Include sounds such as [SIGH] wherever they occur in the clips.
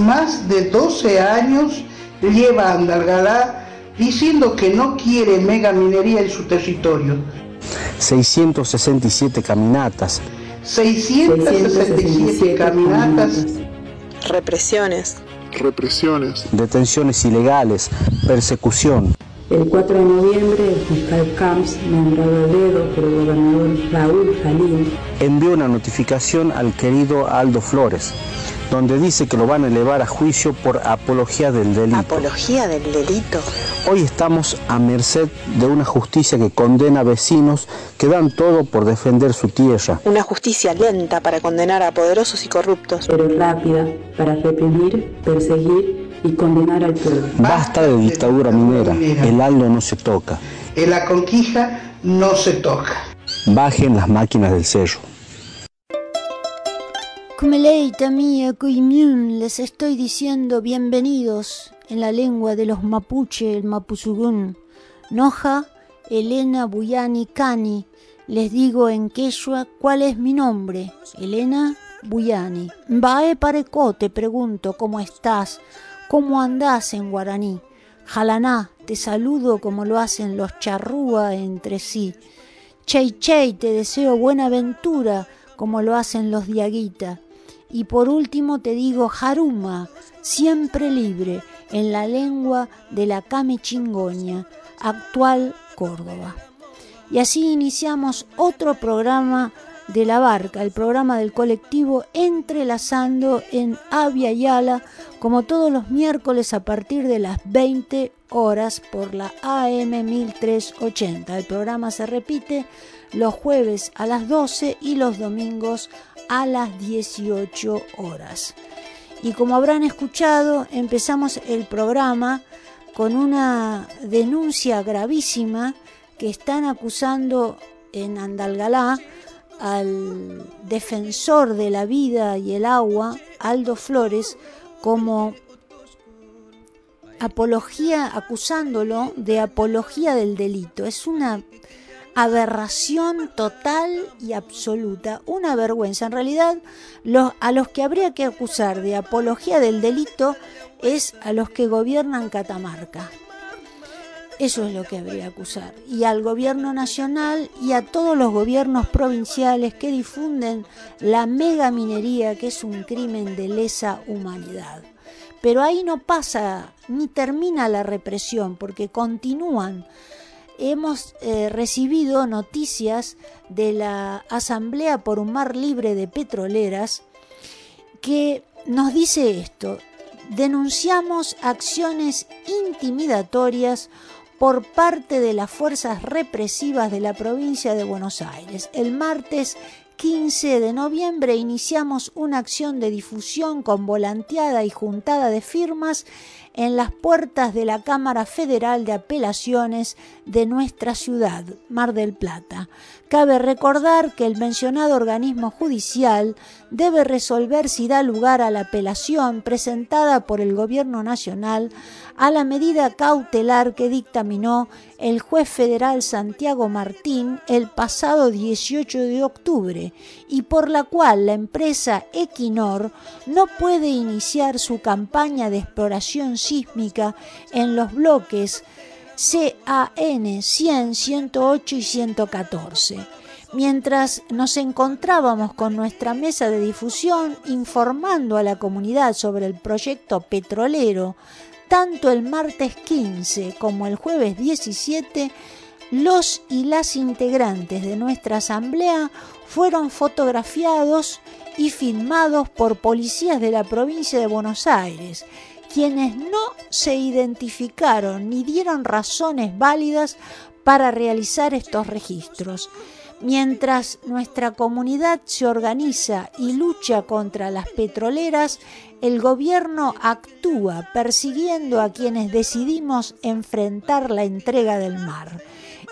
Más de 12 años lleva Andalgalá diciendo que no quiere mega minería en su territorio. 667 caminatas. 667 caminatas. Represiones. Represiones. Detenciones ilegales. Persecución. El 4 de noviembre, el fiscal Camps, nombrado a dedo por el gobernador Raúl Jalín, Envió una notificación al querido Aldo Flores, donde dice que lo van a elevar a juicio por apología del delito. Apología del delito. Hoy estamos a merced de una justicia que condena a vecinos que dan todo por defender su tierra. Una justicia lenta para condenar a poderosos y corruptos. pero rápida para reprimir, perseguir y condenar al pueblo. Basta de dictadura minera. El Aldo no se toca. En la conquista no se toca. Bajen las máquinas del cerro. Mía, Kuimiun, les estoy diciendo bienvenidos en la lengua de los mapuche, el mapuzugún. Noja, Elena Buyani Cani, les digo en quechua cuál es mi nombre. Elena Buyani. Bae pareco, te pregunto, ¿cómo estás? ¿Cómo andás en guaraní? Jalaná, te saludo como lo hacen los charrúa entre sí. Chey Chey, te deseo buena aventura como lo hacen los diaguita. Y por último te digo Jaruma, siempre libre, en la lengua de la Came Chingoña, actual Córdoba. Y así iniciamos otro programa de la barca, el programa del colectivo Entrelazando en Avia Yala, como todos los miércoles a partir de las 20 horas por la AM 1380. El programa se repite los jueves a las 12 y los domingos a las 18 horas. Y como habrán escuchado, empezamos el programa con una denuncia gravísima que están acusando en Andalgalá al defensor de la vida y el agua, Aldo Flores, como apología, acusándolo de apología del delito. Es una aberración total y absoluta, una vergüenza. En realidad, los, a los que habría que acusar de apología del delito es a los que gobiernan Catamarca. Eso es lo que habría que acusar. Y al gobierno nacional y a todos los gobiernos provinciales que difunden la mega minería, que es un crimen de lesa humanidad. Pero ahí no pasa ni termina la represión, porque continúan hemos eh, recibido noticias de la Asamblea por un Mar Libre de Petroleras que nos dice esto. Denunciamos acciones intimidatorias por parte de las fuerzas represivas de la provincia de Buenos Aires. El martes 15 de noviembre iniciamos una acción de difusión con volanteada y juntada de firmas en las puertas de la Cámara Federal de Apelaciones de nuestra ciudad, Mar del Plata. Cabe recordar que el mencionado organismo judicial debe resolver si da lugar a la apelación presentada por el Gobierno Nacional a la medida cautelar que dictaminó el juez federal Santiago Martín el pasado 18 de octubre y por la cual la empresa Equinor no puede iniciar su campaña de exploración sísmica en los bloques CAN 100, 108 y 114. Mientras nos encontrábamos con nuestra mesa de difusión informando a la comunidad sobre el proyecto petrolero, tanto el martes 15 como el jueves 17, los y las integrantes de nuestra asamblea fueron fotografiados y filmados por policías de la provincia de Buenos Aires, quienes no se identificaron ni dieron razones válidas para realizar estos registros. Mientras nuestra comunidad se organiza y lucha contra las petroleras, el gobierno actúa persiguiendo a quienes decidimos enfrentar la entrega del mar.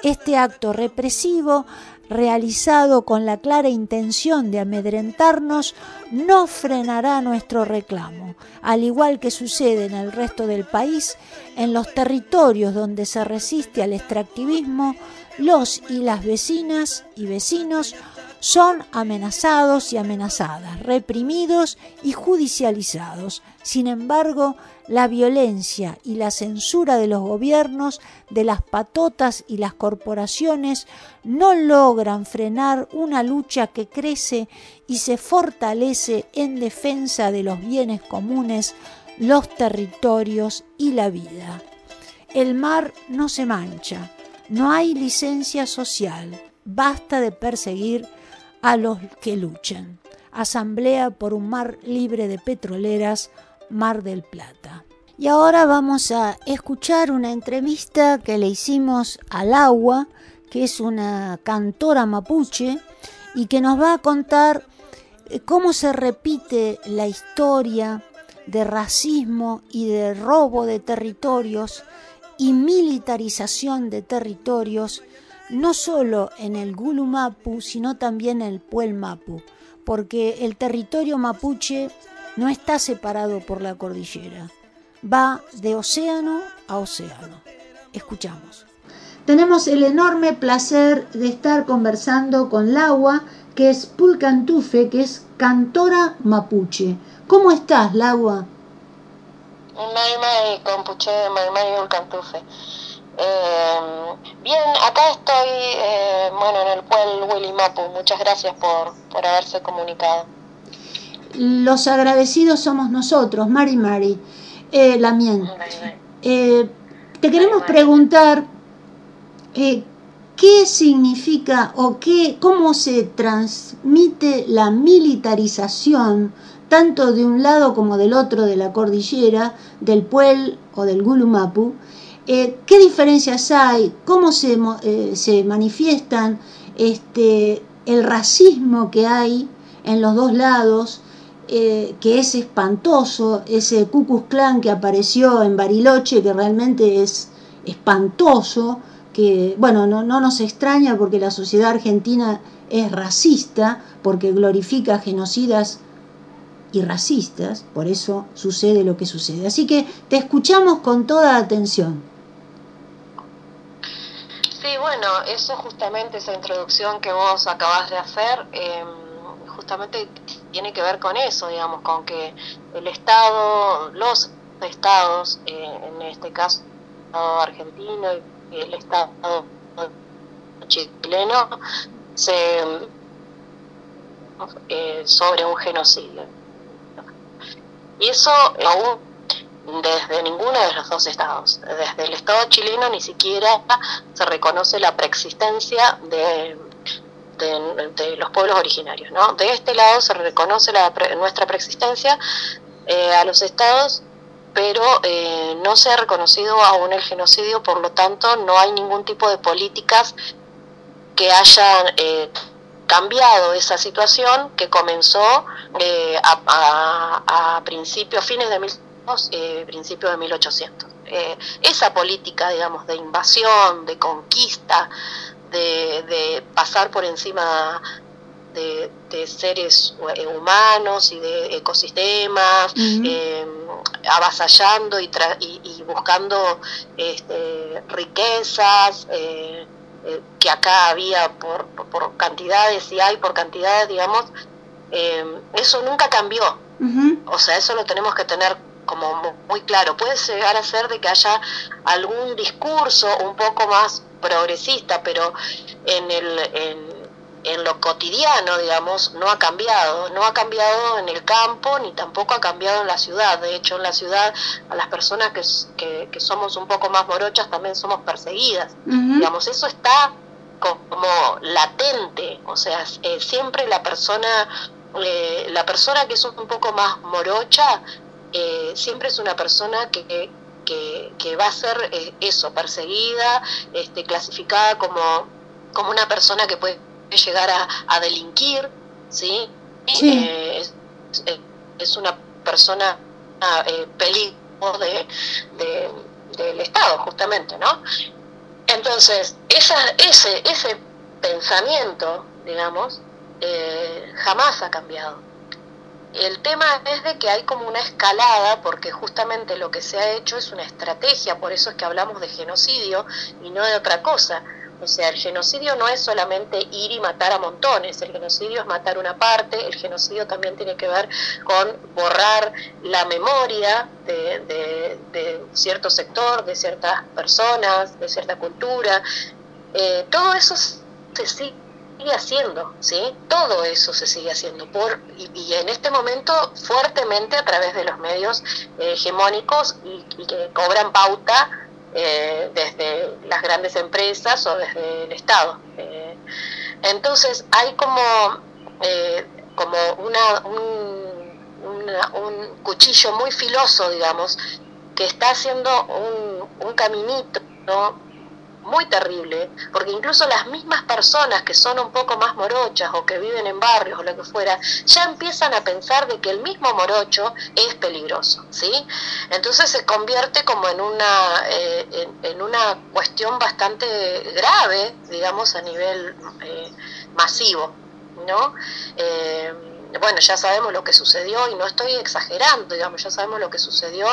Este acto represivo realizado con la clara intención de amedrentarnos, no frenará nuestro reclamo, al igual que sucede en el resto del país, en los territorios donde se resiste al extractivismo, los y las vecinas y vecinos son amenazados y amenazadas, reprimidos y judicializados. Sin embargo, la violencia y la censura de los gobiernos, de las patotas y las corporaciones no logran frenar una lucha que crece y se fortalece en defensa de los bienes comunes, los territorios y la vida. El mar no se mancha, no hay licencia social, basta de perseguir a los que luchan. Asamblea por un mar libre de petroleras, Mar del Plata. Y ahora vamos a escuchar una entrevista que le hicimos al agua, que es una cantora mapuche, y que nos va a contar eh, cómo se repite la historia de racismo y de robo de territorios y militarización de territorios, no solo en el Gulu Mapu, sino también en el Puel Mapu, porque el territorio mapuche no está separado por la cordillera, va de océano a océano. Escuchamos. Tenemos el enorme placer de estar conversando con Laua, que es Pulcantufe, que es cantora mapuche. ¿Cómo estás, Laua? Maimai, compuche, Maimai Ulcantufe. Eh, bien, acá estoy, eh, bueno, en el pueblo Willy Mapu. Muchas gracias por, por haberse comunicado. Los agradecidos somos nosotros, Mari Mari, eh, la mien. Eh, te queremos preguntar eh, qué significa o qué, cómo se transmite la militarización tanto de un lado como del otro de la cordillera, del Puel o del Gulumapu, eh, qué diferencias hay, cómo se, se manifiestan este, el racismo que hay en los dos lados, eh, que es espantoso, ese Cucus Clan que apareció en Bariloche, que realmente es espantoso, que, bueno, no, no nos extraña porque la sociedad argentina es racista, porque glorifica genocidas y racistas, por eso sucede lo que sucede. Así que te escuchamos con toda atención. Sí, bueno, eso justamente, esa introducción que vos acabas de hacer, eh, justamente tiene que ver con eso, digamos, con que el Estado, los estados, eh, en este caso el Estado argentino y el Estado chileno, se eh, sobre un genocidio. Y eso aún desde ninguno de los dos estados, desde el Estado chileno ni siquiera se reconoce la preexistencia de de, los pueblos originarios. ¿no? De este lado se reconoce la, nuestra preexistencia eh, a los estados, pero eh, no se ha reconocido aún el genocidio, por lo tanto no hay ningún tipo de políticas que hayan eh, cambiado esa situación que comenzó a, a, principios, fines de mil, principios de 1800. esa política, digamos, de invasión, de conquista, de, pasar por encima de, seres eh, humanos y de ecosistemas, eh, avasallando y, y, buscando este, riquezas eh, que acá había por, por, cantidades y hay por cantidades, digamos, eso nunca cambió. O sea, eso lo tenemos que tener como muy claro. Puede llegar a ser de que haya algún discurso un poco más progresista, pero en, el, en, en, lo cotidiano, digamos, no ha cambiado. No ha cambiado en el campo ni tampoco ha cambiado en la ciudad. De hecho, en la ciudad a las personas que, que, somos un poco más morochas también somos perseguidas. Digamos, eso está como latente, o sea, eh, siempre la persona, eh, la persona que es un poco más morocha, eh, siempre es una persona que, que, va a ser eh, eso, perseguida, este, clasificada como, como una persona que puede llegar a, delinquir, ¿sí? sí. es, una persona peligro de, del Estado, justamente, ¿no? Entonces, esa, ese, ese pensamiento, digamos, eh, jamás ha cambiado. El tema es de que hay como una escalada, porque justamente lo que se ha hecho es una estrategia, por eso es que hablamos de genocidio y no de otra cosa. O sea, el genocidio no es solamente ir y matar a montones, el genocidio es matar una parte, el genocidio también tiene que ver con borrar la memoria de, cierto sector, de ciertas personas, de cierta cultura. Eh, todo eso se sigue haciendo, ¿sí? Todo eso se sigue haciendo por y, en este momento fuertemente a través de los medios eh, hegemónicos y, que cobran pauta eh, desde las grandes empresas o desde el Estado. Eh, entonces hay como, como una, un, un, cuchillo muy filoso, digamos, que está haciendo un, un caminito ¿no? Muy terrible, porque incluso las mismas personas que son un poco más morochas o que viven en barrios o lo que fuera, ya empiezan a pensar de que el mismo morocho es peligroso, ¿sí? Entonces se convierte como en una, eh, en, una cuestión bastante grave, digamos, a nivel eh, masivo, ¿no? Eh, bueno, ya sabemos lo que sucedió y no estoy exagerando, digamos, ya sabemos lo que sucedió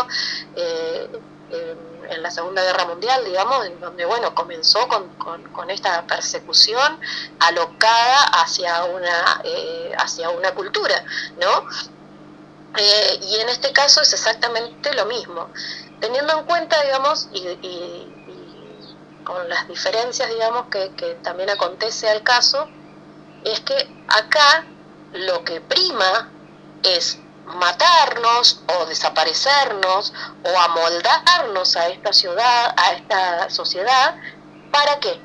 en la Segunda Guerra Mundial, digamos, en donde, bueno, comenzó con, con, esta persecución alocada hacia una, eh, hacia una cultura, ¿no? Eh, y en este caso es exactamente lo mismo. Teniendo en cuenta, digamos, y, con las diferencias, digamos, que, que también acontece al caso, es que acá lo que prima es matarnos o desaparecernos o amoldarnos a esta ciudad, a esta sociedad, ¿para qué?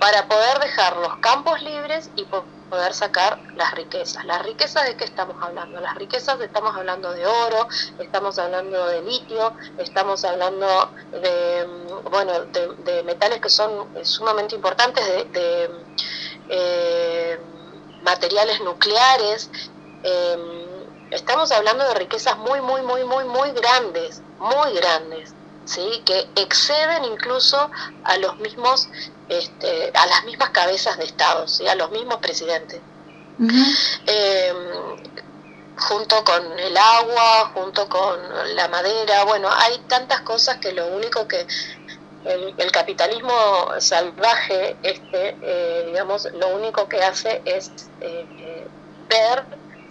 Para poder dejar los campos libres y poder sacar las riquezas. ¿Las riquezas de qué estamos hablando? Las riquezas estamos hablando de oro, estamos hablando de litio, estamos hablando de, mm, bueno, de, metales que son sumamente importantes, de, eh, materiales nucleares. Eh, estamos hablando de riquezas muy, muy, muy, muy, muy grandes, muy grandes, ¿sí? que exceden incluso a los mismos, este, a las mismas cabezas de Estado, ¿sí? a los mismos presidentes. Em, junto con el agua, junto con la madera, bueno, hay tantas cosas que lo único que el, capitalismo salvaje, este, eh, digamos, lo único que hace es eh, eh, ver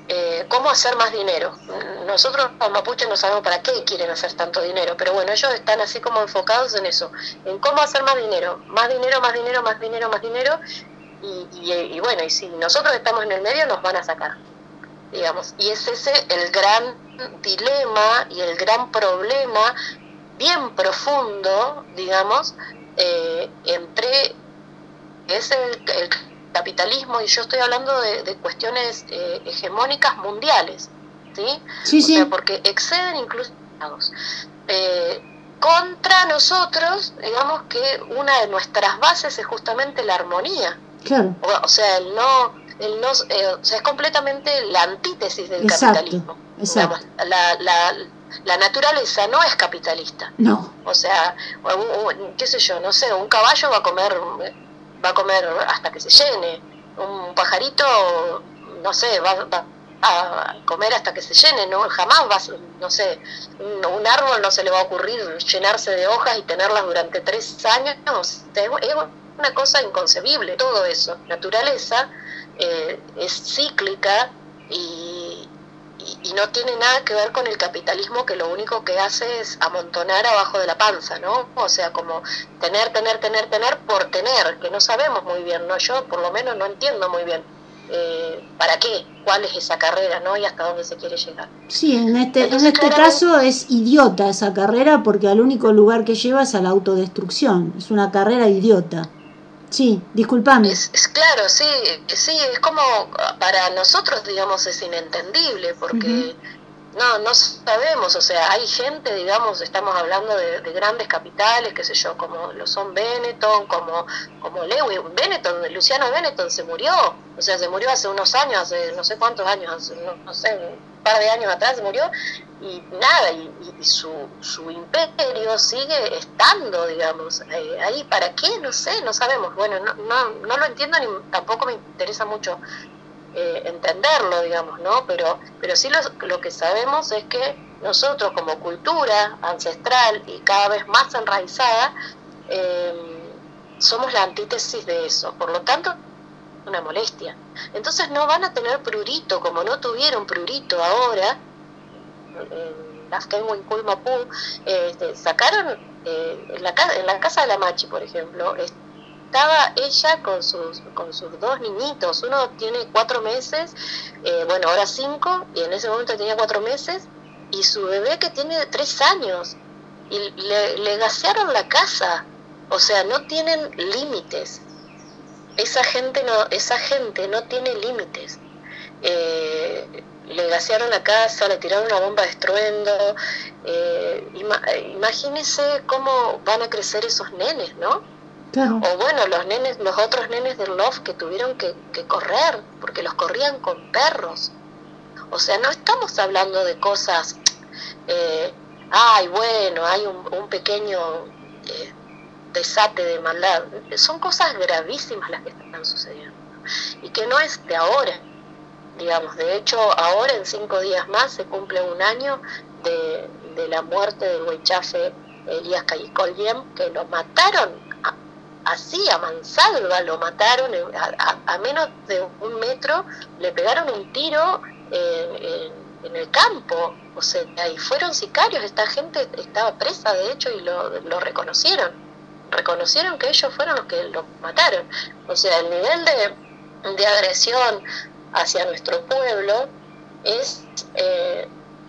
eh, cómo hacer más dinero. Nosotros los mapuches no sabemos para qué quieren hacer tanto dinero, pero bueno, ellos están así como enfocados en eso, en cómo hacer más dinero, más dinero, más dinero, más dinero, más dinero, y, bueno, y si nosotros estamos en el medio nos van a sacar, digamos. Y es ese el gran dilema y el gran problema bien profundo, digamos, eh, entre es el capitalismo, y yo estoy hablando de, cuestiones eh, hegemónicas mundiales, ¿sí? Sí, o Sea, porque exceden incluso eh, contra nosotros, digamos que una de nuestras bases es justamente la armonía. Claro. O, sea, el no, el no eh, o sea, es completamente la antítesis del capitalismo. Exacto. la, la, la naturaleza no es capitalista. No. O sea, qué sé yo, no sé, un caballo va a comer va a comer hasta que se llene. Un pajarito, no sé, va, a comer hasta que se llene, no jamás va, no sé, un, árbol no se le va a ocurrir llenarse de hojas y tenerlas durante tres años, es una cosa inconcebible todo eso. Naturaleza eh, es cíclica y, y, no tiene nada que ver con el capitalismo que lo único que hace es amontonar abajo de la panza, ¿no? O sea, como tener, tener, tener, tener por tener, que no sabemos muy bien, ¿no? Yo por lo menos no entiendo muy bien eh, para qué, cuál es esa carrera, ¿no? Y hasta dónde se quiere llegar. Sí, en este, en este caso es idiota esa carrera porque al único lugar que lleva es a la autodestrucción, es una carrera idiota. Sí, disculpame. Es, claro, sí, sí, es como para nosotros, digamos, es inentendible porque no, no sabemos, o sea, hay gente, digamos, estamos hablando de, grandes capitales, qué sé yo, como lo son Benetton, como, como Lewis, Benetton, Luciano Benetton se murió, o sea, se murió hace unos años, hace no sé cuántos años, no, sé, un par de años atrás se murió, y nada, y, su, su imperio sigue estando, digamos, eh, ahí, ¿para qué? No sé, no sabemos, bueno, no, no, no lo entiendo ni tampoco me interesa mucho eh, entenderlo, digamos, ¿no? Pero, pero sí lo, que sabemos es que nosotros como cultura ancestral y cada vez más enraizada, eh, somos la antítesis de eso. Por lo tanto, una molestia. Entonces no van a tener prurito, como no tuvieron prurito ahora, en Kulmapú, este, sacaron eh, en, la, en la casa de la Machi, por ejemplo, estaba ella con sus, con sus dos niñitos. Uno tiene cuatro meses, eh, bueno, ahora cinco, y en ese momento tenía cuatro meses, y su bebé que tiene tres años. Y le, le gasearon la casa. O sea, no tienen límites. Esa gente no, esa gente no tiene límites. Eh, le gasearon la casa, le tiraron una bomba de estruendo. Eh, cómo van a crecer esos nenes, ¿no? O bueno, los nenes, los otros nenes del Love que tuvieron que, correr, porque los corrían con perros. O sea, no estamos hablando de cosas, eh, ay, bueno, hay un, pequeño eh, desate de maldad. Son cosas gravísimas las que están sucediendo. Y que no es de ahora, digamos. De hecho, ahora en cinco días más se cumple un año de, de la muerte del huichafe Elías Callicoliem, que lo mataron así a mansalva lo mataron, a, menos de un metro le pegaron un tiro en, el campo, o sea, ahí fueron sicarios, esta gente estaba presa de hecho y lo, lo reconocieron, reconocieron que ellos fueron los que lo mataron, o sea, el nivel de, de agresión hacia nuestro pueblo es eh,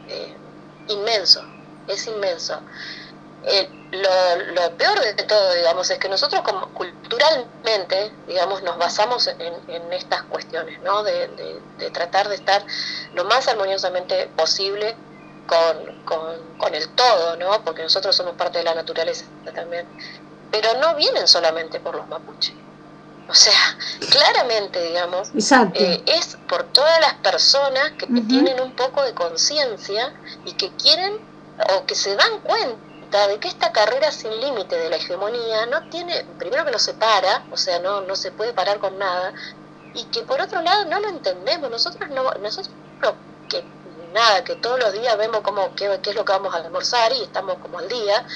eh, inmenso, es inmenso. Eh, lo, peor de todo, digamos, es que nosotros como culturalmente, digamos, nos basamos en, estas cuestiones, ¿no? De, tratar de estar lo más armoniosamente posible con, con, el todo, ¿no? Porque nosotros somos parte de la naturaleza también. Pero no vienen solamente por los mapuches. O sea, [LAUGHS] claramente, digamos, eh, es por todas las personas que tienen un poco de conciencia y que quieren o que se dan cuenta de que esta carrera sin límite de la hegemonía no tiene, primero que no se para, o sea, no, no se puede parar con nada, y que por otro lado no lo entendemos, nosotros no, nosotros que nada, que todos los días vemos como qué, qué es lo que vamos a almorzar y estamos como al día,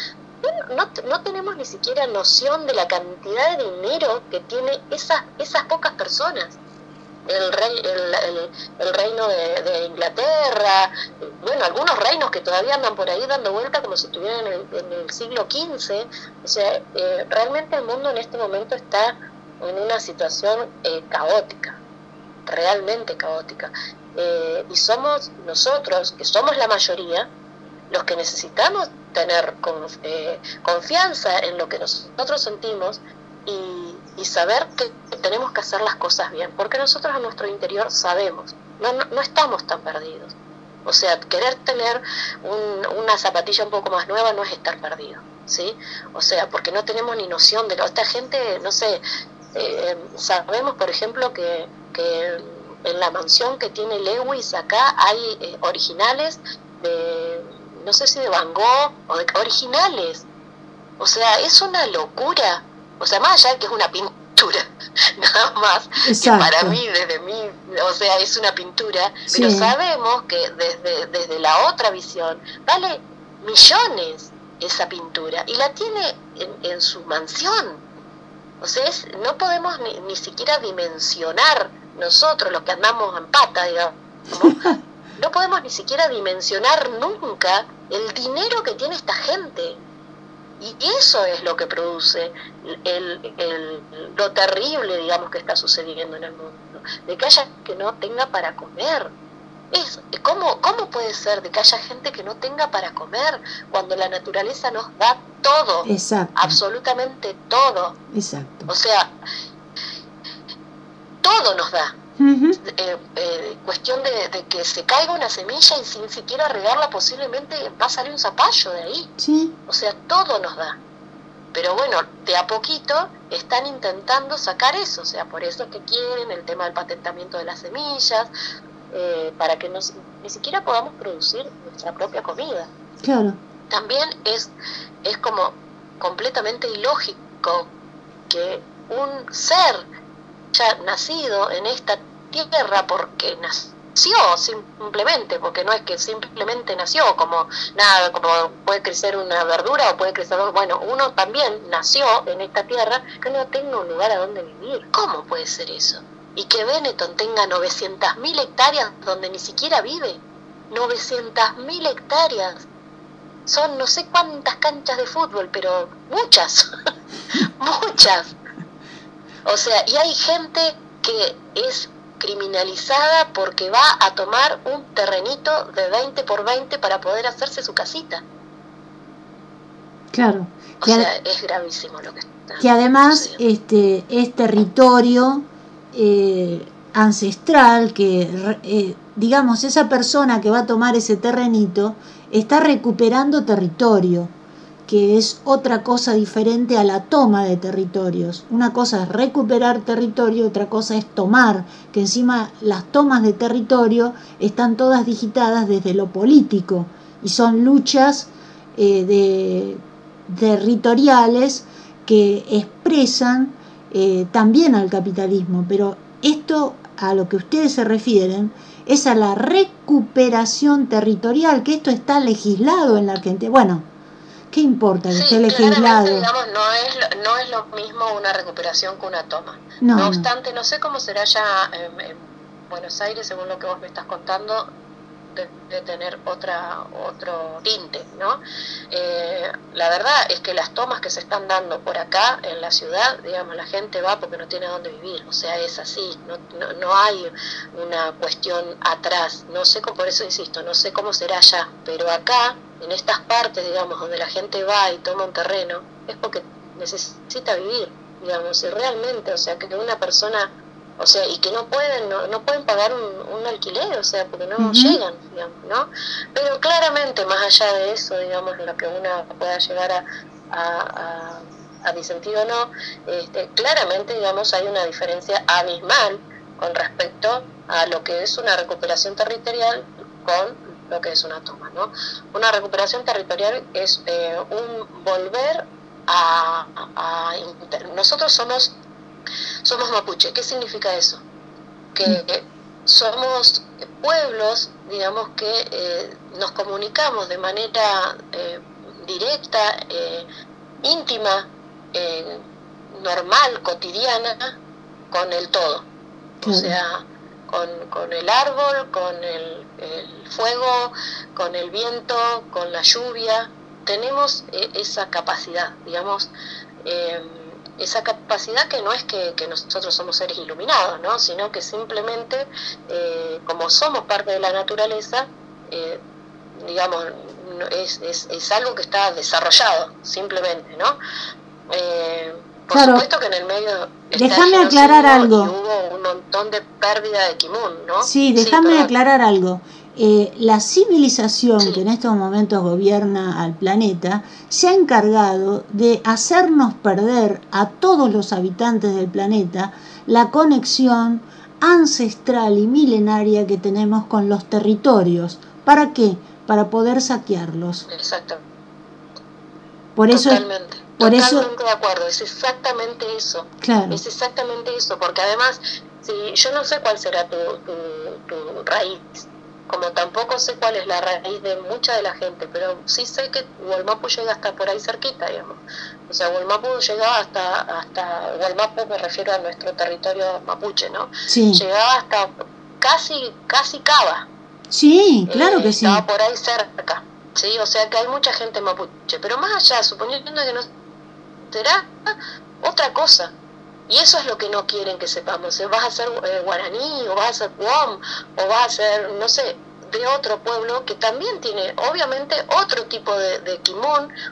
no, no, tenemos ni siquiera noción de la cantidad de dinero que tiene esas, esas pocas personas el, rey, el, el, reino de, Inglaterra, bueno, algunos reinos que todavía andan por ahí dando vuelta como si estuvieran en el, siglo XV. O sea, eh, realmente el mundo en este momento está en una situación eh, caótica, realmente caótica. Eh, y somos nosotros, que somos la mayoría, los que necesitamos tener confianza en lo que nosotros sentimos y, saber que tenemos que hacer las cosas bien, porque nosotros en nuestro interior sabemos, no, no, estamos tan perdidos. O sea, querer tener una zapatilla un poco más nueva no es estar perdido, ¿sí? O sea, porque no tenemos ni noción de lo... Esta gente, no sé, eh, sabemos, por ejemplo, que, que, en la mansión que tiene Lewis acá hay eh, originales de, no sé si de Van Gogh, o de originales. O sea, es una locura o sea, más allá que es una pintura, [LAUGHS] nada más, que para mí, desde mí, o sea, es una pintura, pero sabemos que desde, desde la otra visión vale millones esa pintura y la tiene en, su mansión. O sea, no podemos ni, ni siquiera dimensionar nosotros, los que andamos en pata, digamos, [LAUGHS] no podemos ni siquiera dimensionar nunca el dinero que tiene esta gente. Y eso es lo que produce el, el, lo terrible, digamos, que está sucediendo en el mundo. De que haya que no tenga para comer. Es, ¿cómo, ¿Cómo puede ser de que haya gente que no tenga para comer cuando la naturaleza nos da todo? Exacto. Absolutamente todo. Exacto. O sea, todo nos da. Eh, eh, cuestión de, de, que se caiga una semilla y sin siquiera regarla posiblemente va a salir un zapallo de ahí. Sí. O sea, todo nos da. Pero bueno, de a poquito están intentando sacar eso, o sea, por eso es que quieren el tema del patentamiento de las semillas, eh, para que nos, ni siquiera podamos producir nuestra propia comida. Claro. También es, es como completamente ilógico que un ser ya nacido en esta tierra porque nació simplemente, porque no es que simplemente nació como nada, como puede crecer una verdura o puede crecer, bueno, uno también nació en esta tierra que no tenga un lugar a donde vivir. ¿Cómo puede ser eso? Y que Benetton tenga 900.000 hectáreas donde ni siquiera vive. 900.000 hectáreas. Son no sé cuántas canchas de fútbol, pero muchas, [LAUGHS] muchas. O sea, y hay gente que es criminalizada porque va a tomar un terrenito de 20 por 20 para poder hacerse su casita. Claro. O sea, es gravísimo lo que está. Que además este es territorio eh, ancestral que eh, digamos esa persona que va a tomar ese terrenito está recuperando territorio que es otra cosa diferente a la toma de territorios. Una cosa es recuperar territorio, otra cosa es tomar, que encima las tomas de territorio están todas digitadas desde lo político y son luchas eh, de, territoriales que expresan eh, también al capitalismo, pero esto a lo que ustedes se refieren es a la recuperación territorial, que esto está legislado en la Argentina. Bueno, ¿Qué importa que sí, esté legislado? Digamos, no, es, no es lo mismo una recuperación que una toma. No, obstante, no sé cómo será ya en, Buenos Aires, según lo que vos me estás contando, de, tener otra otro tinte, ¿no? Eh, la verdad es que las tomas que se están dando por acá en la ciudad, digamos, la gente va porque no tiene dónde vivir, o sea, es así, no, no, no hay una cuestión atrás, no sé, por eso insisto, no sé cómo será allá, pero acá en estas partes, digamos, donde la gente va y toma un terreno, es porque necesita vivir, digamos, y realmente, o sea, que una persona, o sea, y que no pueden, no, no pueden pagar un, alquiler, o sea, porque no llegan, digamos, ¿no? Pero claramente, más allá de eso, digamos, lo que una pueda llegar a, a, a, disentir o no, este, claramente, digamos, hay una diferencia abismal con respecto a lo que es una recuperación territorial con lo que es una toma. ¿no? Una recuperación territorial es eh, un volver a, Nosotros somos, somos mapuche. ¿Qué significa eso? Que mm. somos pueblos, digamos, que eh, nos comunicamos de manera eh, directa, íntima, normal, cotidiana, con el todo. O sea, con, con el árbol, con el, fuego, con el viento, con la lluvia. Tenemos eh, esa capacidad, digamos, em, esa capacidad que no es que, nosotros somos seres iluminados, ¿no? sino que simplemente, eh, como somos parte de la naturaleza, eh, digamos, es, es, es, algo que está desarrollado, simplemente, ¿no? Por supuesto que en el medio déjame aclarar algo. hubo un montón de pérdida de kimun, ¿no? Sí, déjame aclarar algo. Eh, la civilización que en estos momentos gobierna al planeta se ha encargado de hacernos perder a todos los habitantes del planeta la conexión ancestral y milenaria que tenemos con los territorios. ¿Para qué? Para poder saquearlos. Exacto. Por eso Totalmente. Totalmente de acuerdo, es exactamente eso. Es exactamente eso, porque además, si yo no sé cuál será tu, tu, raíz, como tampoco sé cuál es la raíz de mucha de la gente, pero sí sé que Hualmapu llega hasta por ahí cerquita, digamos. O sea, Hualmapu llegaba hasta, hasta Hualmapu me refiero a nuestro territorio mapuche, ¿no? Sí. Llegaba hasta casi, casi Cava. Sí, claro que sí. Estaba por ahí cerca. Sí, o sea que hay mucha gente mapuche, pero más allá, suponiendo que no será otra cosa. Y eso es lo que no quieren que sepamos. ¿eh? Vas a ser eh, guaraní, o vas a ser guam, o vas a ser, no sé, de otro pueblo que también tiene, obviamente, otro tipo de, de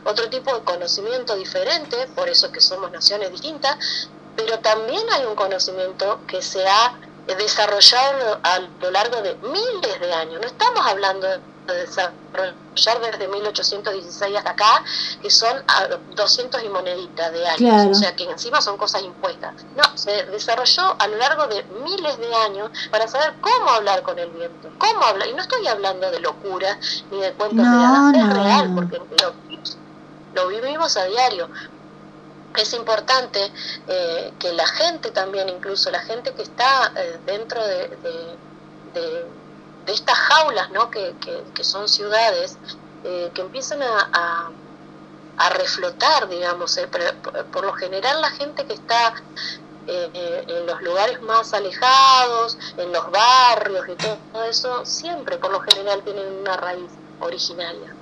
otro tipo de conocimiento diferente, por eso que somos naciones distintas, pero también hay un conocimiento que se ha desarrollado a lo largo de miles de años. No estamos hablando de desarrollar desde 1816 hasta acá, que son 200 y moneditas de años, o sea que encima son cosas impuestas. No, se desarrolló a lo largo de miles de años para saber cómo hablar con el viento, cómo hablar, y no estoy hablando de locura ni de cuentos de hadas, es real, porque lo, vivimos a diario. Es importante eh, que la gente también, incluso la gente que está eh, dentro de, de estas jaulas ¿no? que, que, son ciudades, eh, que empiezan a, a, reflotar, digamos. Eh, por, lo general la gente que está eh, en los lugares más alejados, en los barrios y todo eso, siempre por lo general tienen una raíz originaria.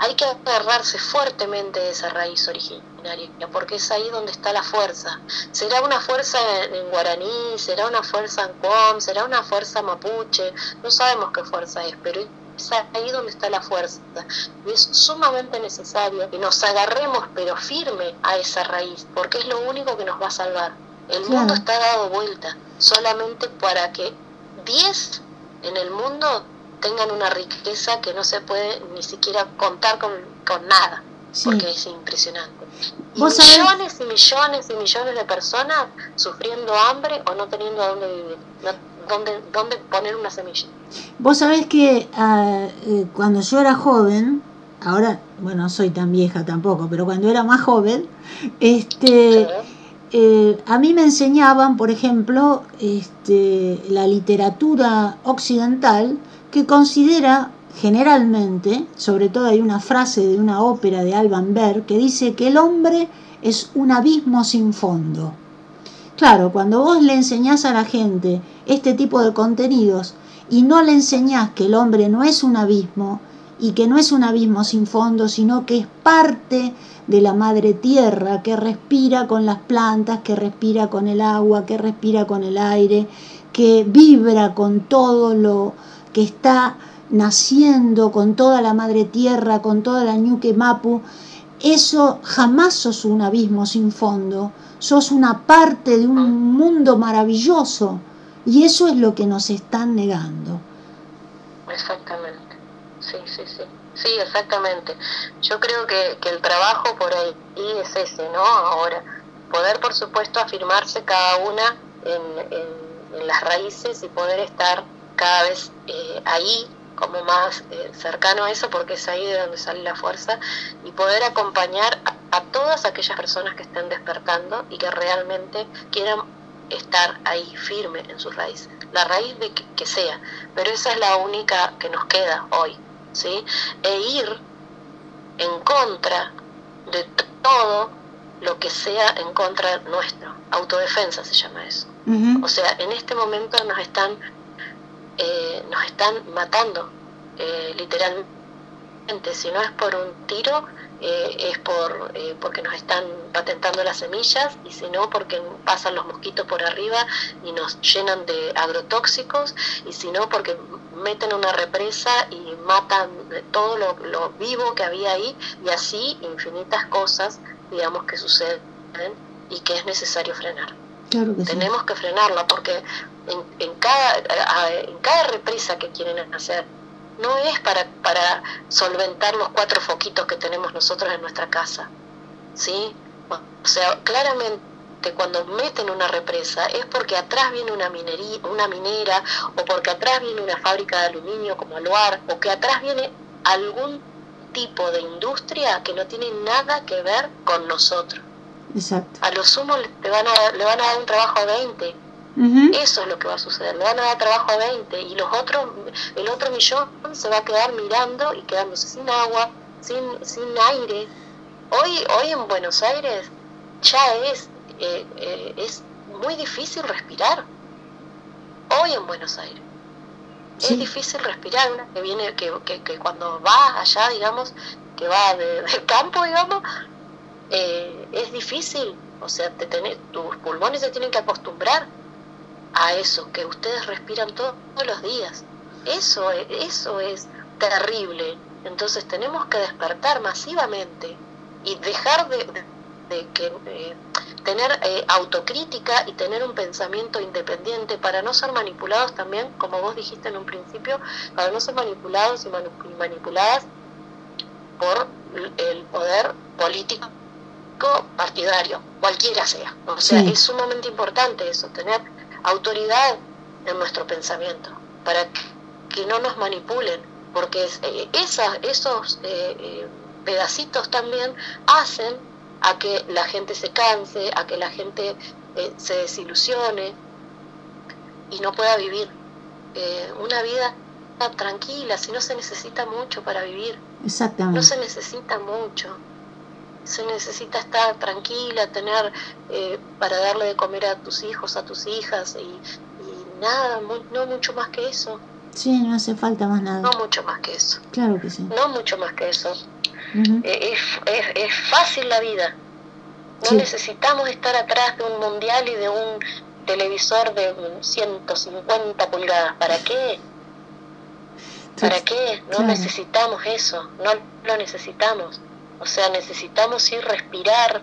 Hay que agarrarse fuertemente de esa raíz originaria, porque es ahí donde está la fuerza. Será una fuerza en, guaraní, será una fuerza en com, será una fuerza mapuche, no sabemos qué fuerza es, pero es ahí donde está la fuerza. Y es sumamente necesario que nos agarremos, pero firme, a esa raíz, porque es lo único que nos va a salvar. El mundo está dado vuelta, solamente para que 10 en el mundo tengan una riqueza que no se puede ni siquiera contar con, nada, porque es impresionante. Y millones y millones y millones de personas sufriendo hambre o no teniendo a dónde vivir, dónde, dónde poner una semilla. Vos sabés que ah, eh, cuando yo era joven, ahora, bueno, no soy tan vieja tampoco, pero cuando era más joven, este... Eh, a mí me enseñaban, por ejemplo, este, la literatura occidental que considera generalmente, sobre todo hay una frase de una ópera de Alban Berg que dice que el hombre es un abismo sin fondo. Claro, cuando vos le enseñás a la gente este tipo de contenidos y no le enseñás que el hombre no es un abismo y que no es un abismo sin fondo, sino que es parte de la madre tierra que respira con las plantas, que respira con el agua, que respira con el aire, que vibra con todo lo, que está naciendo con toda la madre tierra, con toda la ñuque mapu, eso jamás sos un abismo sin fondo, sos una parte de un mundo maravilloso y eso es lo que nos están negando. Exactamente, sí, sí, sí, sí, exactamente. Yo creo que, el trabajo por ahí es ese, ¿no? Ahora, poder por supuesto afirmarse cada una en las raíces y poder estar cada vez eh, ahí como más eh, cercano a eso porque es ahí de donde sale la fuerza y poder acompañar a, todas aquellas personas que estén despertando y que realmente quieran estar ahí firme en sus raíces, la raíz de que, sea, pero esa es la única que nos queda hoy, ¿sí? E ir en contra de todo lo que sea en contra nuestro, autodefensa se llama eso. O sea, en este momento nos están eh, nos están matando, eh, literalmente. Si no es por un tiro, eh, es por porque nos están patentando las semillas y si no porque pasan los mosquitos por arriba y nos llenan de agrotóxicos y si no porque meten una represa y matan todo lo, vivo que había ahí y así infinitas cosas digamos que suceden y que es necesario frenar. Tenemos que frenarlo porque en, cada, en cada represa que quieren hacer no es para, para solventar los cuatro foquitos que tenemos nosotros en nuestra casa. ¿sí? O sea, claramente cuando meten una represa es porque atrás viene una minería, una minera o porque atrás viene una fábrica de aluminio como Aluar o que atrás viene algún tipo de industria que no tiene nada que ver con nosotros. Exacto. A lo sumo le van a, le van a dar un trabajo a 20 eso es lo que va a suceder, le van a dar trabajo a 20 y los otros, el otro millón se va a quedar mirando y quedándose sin agua, sin, sin aire. Hoy, hoy en Buenos Aires ya es, eh, eh, es muy difícil respirar. Hoy en Buenos Aires. Es difícil respirar, una que viene, que, que, cuando va allá, digamos, que va de, del campo, digamos, eh, es difícil. O sea, te tus pulmones se tienen que acostumbrar a eso que ustedes respiran todos los días. Eso, eso es terrible. Entonces tenemos que despertar masivamente y dejar de, que, tener eh, autocrítica y tener un pensamiento independiente para no ser manipulados también, como vos dijiste en un principio, para no ser manipulados y manipuladas por el poder político partidario, cualquiera sea. O sea, es sumamente importante eso, tener autoridad en nuestro pensamiento, para que no nos manipulen, porque eh, esos eh, pedacitos también hacen a que la gente se canse, a que la gente eh, se desilusione y no pueda vivir eh, una vida tranquila, si no se necesita mucho para vivir. Exactamente. No se necesita mucho. Se necesita estar tranquila, tener eh, para darle de comer a tus hijos, a tus hijas y, nada, no mucho más que eso. Sí, no hace falta más nada. No mucho más que eso. Claro que sí. No mucho más que eso. Eh, es, es, fácil la vida. No necesitamos estar atrás de un mundial y de un televisor de 150 pulgadas. ¿Para qué? ¿Para qué? No necesitamos eso, no lo necesitamos. O sea, necesitamos ir respirar,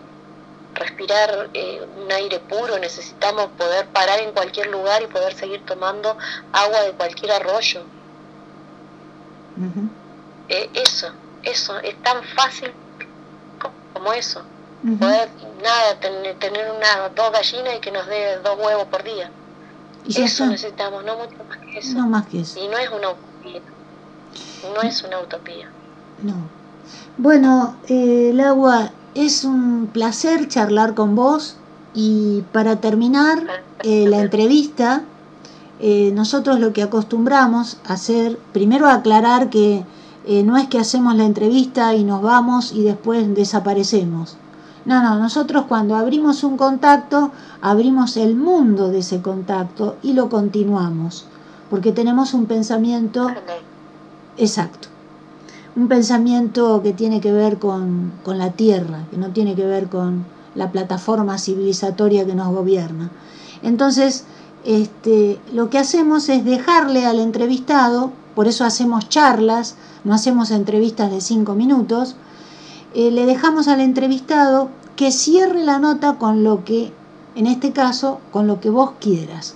respirar eh, un aire puro, necesitamos poder parar en cualquier lugar y poder seguir tomando agua de cualquier arroyo. Eh, eso, eso, es tan fácil como eso. Poder, nada, tener una, dos gallinas y que nos dé dos huevos por día. ¿Y eso necesitamos, no mucho más que eso. No más que eso. Y no es una utopía. No es una utopía. No. Bueno, eh, el agua, es un placer charlar con vos y para terminar eh, la entrevista, eh, nosotros lo que acostumbramos a hacer, primero aclarar que eh, no es que hacemos la entrevista y nos vamos y después desaparecemos. No, no, nosotros cuando abrimos un contacto, abrimos el mundo de ese contacto y lo continuamos, porque tenemos un pensamiento exacto, un pensamiento que tiene que ver con, con la tierra, que no tiene que ver con la plataforma civilizatoria que nos gobierna. Entonces, este, lo que hacemos es dejarle al entrevistado, por eso hacemos charlas, no hacemos entrevistas de cinco minutos, eh, le dejamos al entrevistado que cierre la nota con lo que, en este caso, con lo que vos quieras.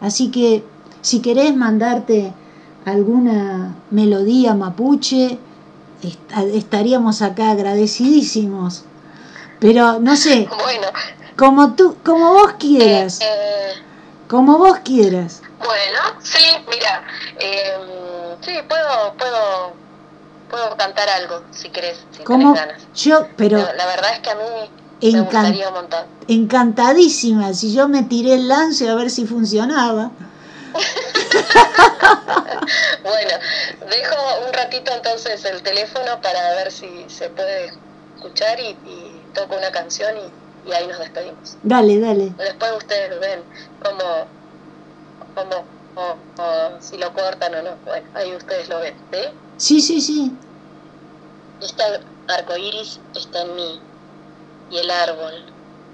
Así que si querés mandarte alguna melodía mapuche, estaríamos acá agradecidísimos. Pero no sé, bueno, como tú, como vos quieras, eh, como vos quieras. Bueno, sí, mira, eh, sí, puedo, puedo, puedo cantar algo, si querés, si ¿Cómo? ganas. Yo, pero... la verdad es que a mí me gustaría un montón. Encantadísima, si yo me tiré el lance a ver si funcionaba. [LAUGHS] bueno, dejo un ratito entonces el teléfono para ver si se puede escuchar y, toco una canción y, ahí nos despedimos. Dale, dale. Después ustedes ven cómo como, o, si lo cortan o no. Bueno, ahí ustedes lo ven, ¿sí? Sí, sí, Este arco iris está en mí, y el árbol,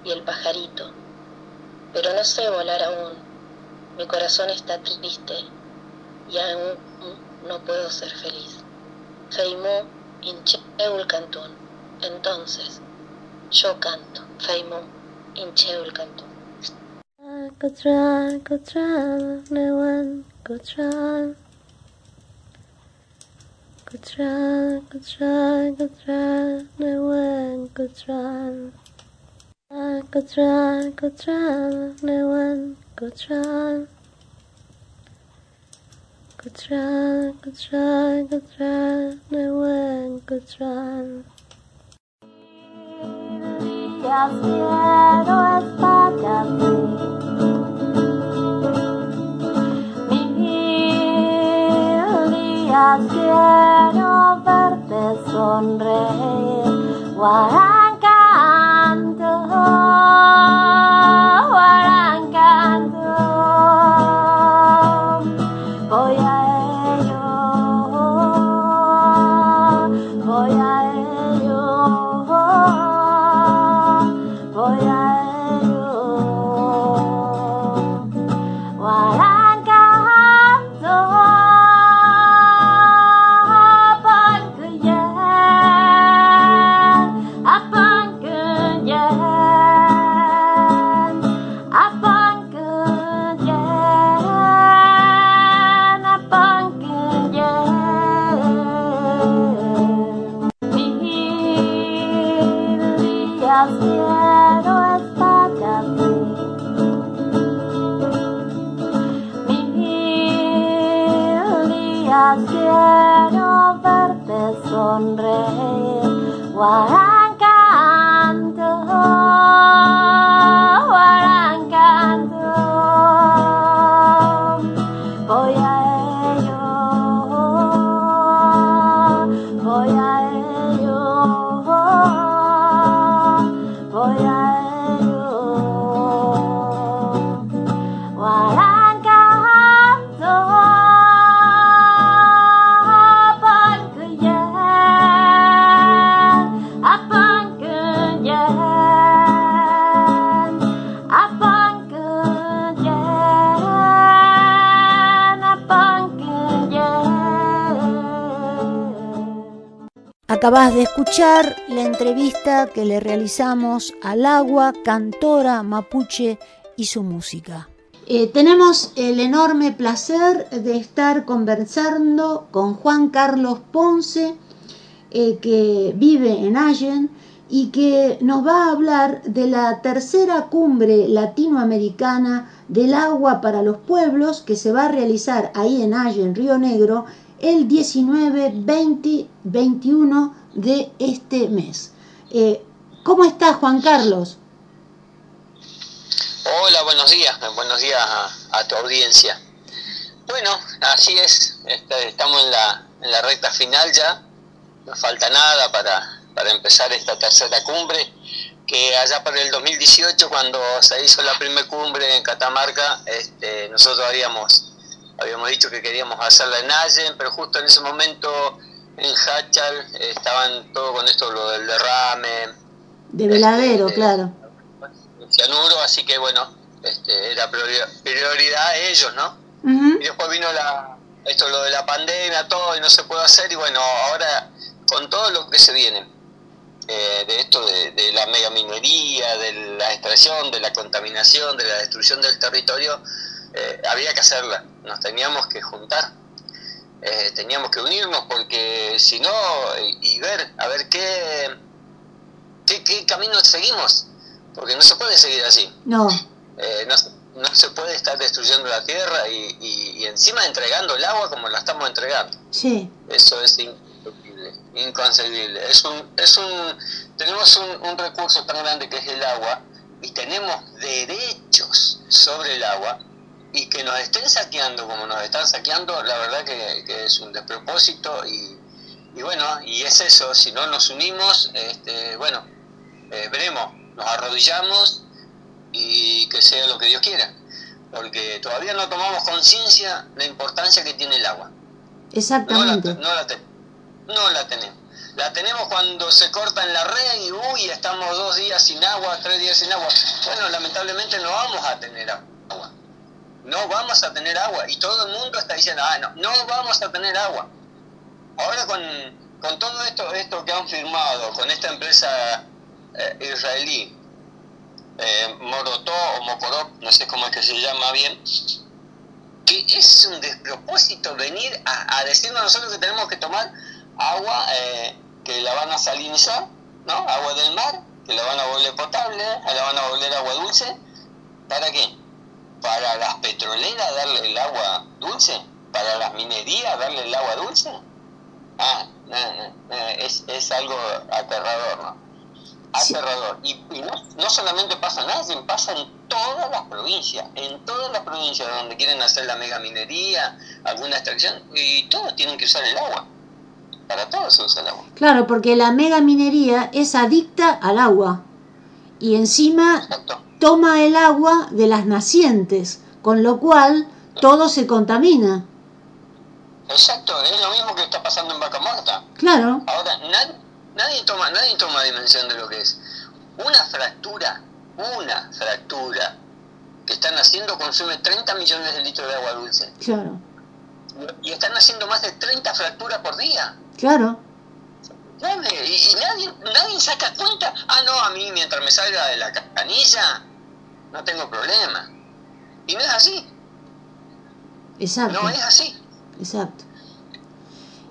y el pajarito. Pero no sé volar aún. Mi corazón está triste, y aún no puedo ser feliz. Feimó incheul cantón. Entonces, yo canto. Feimó incheul cantón. Go try, go try, no one go try. Go try, go try, go try, no one go try. Go try, go try, no one go try. Go try, go try, go try, no one go try. Ya quiero verte sonreír. Acabas de escuchar la entrevista que le realizamos al agua, cantora mapuche y su música. Eh, tenemos el enorme placer de estar conversando con Juan Carlos Ponce, eh, que vive en Allen y que nos va a hablar de la tercera cumbre latinoamericana del agua para los pueblos que se va a realizar ahí en Allen, Río Negro, el 19, 20, 21 de este mes. Eh, ¿Cómo estás, Juan Carlos? Hola, buenos días, buenos días a, tu audiencia. Bueno, así es, este, estamos en la, en la recta final ya, no falta nada para, para empezar esta tercera cumbre, que allá para el 2018, cuando se hizo la primera cumbre en Catamarca, este, nosotros habíamos, habíamos dicho que queríamos hacerla en Allen, pero justo en ese momento en Hachal eh, estaban todo con esto, lo del derrame, De veladero, Este, claro. cianuro, así que bueno, este, era priori- prioridad a ellos, ¿no? Y después vino la, esto lo de la pandemia, todo, y no se puede hacer, y bueno, ahora con todo lo que se viene, eh, de esto de, de la megaminería, de la extracción, de la contaminación, de la destrucción del territorio, eh, había que hacerla, nos teníamos que juntar, eh, teníamos que unirnos, porque si no, y, y ver, a ver qué, qué, qué camino seguimos, porque no se puede seguir así. No, Eh, no, se- no se puede estar destruyendo la tierra y, y- y encima entregando el agua como la estamos entregando. sí, Eso es inconcebible, inconcebible. Es un, es un, tenemos un, un recurso tan grande que es el agua y tenemos derechos sobre el agua y que nos estén saqueando como nos están saqueando, la verdad que, que es un despropósito y, y bueno, y es eso, si no nos unimos, este, bueno, eh, veremos, nos arrodillamos y que sea lo que Dios quiera, porque todavía no tomamos conciencia de la importancia que tiene el agua. No la, exactamente. no la ten- no la tenemos. La tenemos cuando se corta en la red y uy, estamos dos días sin agua, tres días sin agua. Bueno, lamentablemente no vamos a tener agua. No vamos a tener agua. Y todo el mundo está diciendo, ah, no, no vamos a tener agua. Ahora con, con todo esto, esto que han firmado con esta empresa eh, israelí, eh, Morotó o Mokorop, no sé cómo es que se llama bien, que es un despropósito venir a, decirnos nosotros que tenemos que tomar agua eh, que la van a salinizar, ¿no? Agua del mar, que la van a volver potable, la van a volver agua dulce. ¿Para qué? ¿Para las petroleras darle el agua dulce? ¿Para las minerías darle el agua dulce? Ah, no, no, no, es, es algo aterrador, ¿no? Sí. Aterrador. Y, y no, no solamente pasa en Aden, pasa en todas las provincias, en todas las provincias donde quieren hacer la mega minería, alguna extracción, y todos tienen que usar el agua. Para todos se usa el agua. Claro, porque la mega minería es adicta al agua y encima Exacto. Toma el agua de las nacientes, con lo cual todo se contamina. Exacto, es lo mismo que está pasando en Vaca Muerta. Claro, Ahora, nadie, nadie, toma, nadie toma dimensión de lo que es. Una fractura, una fractura que están haciendo consume 30 millones de litros de agua dulce. claro, Y están haciendo más de 30 fracturas por día. claro, Y, y nadie, nadie saca cuenta. Ah, no, a mí mientras me salga de la ca- canilla, no tengo problema. Y no es así, exacto, no es así. exacto.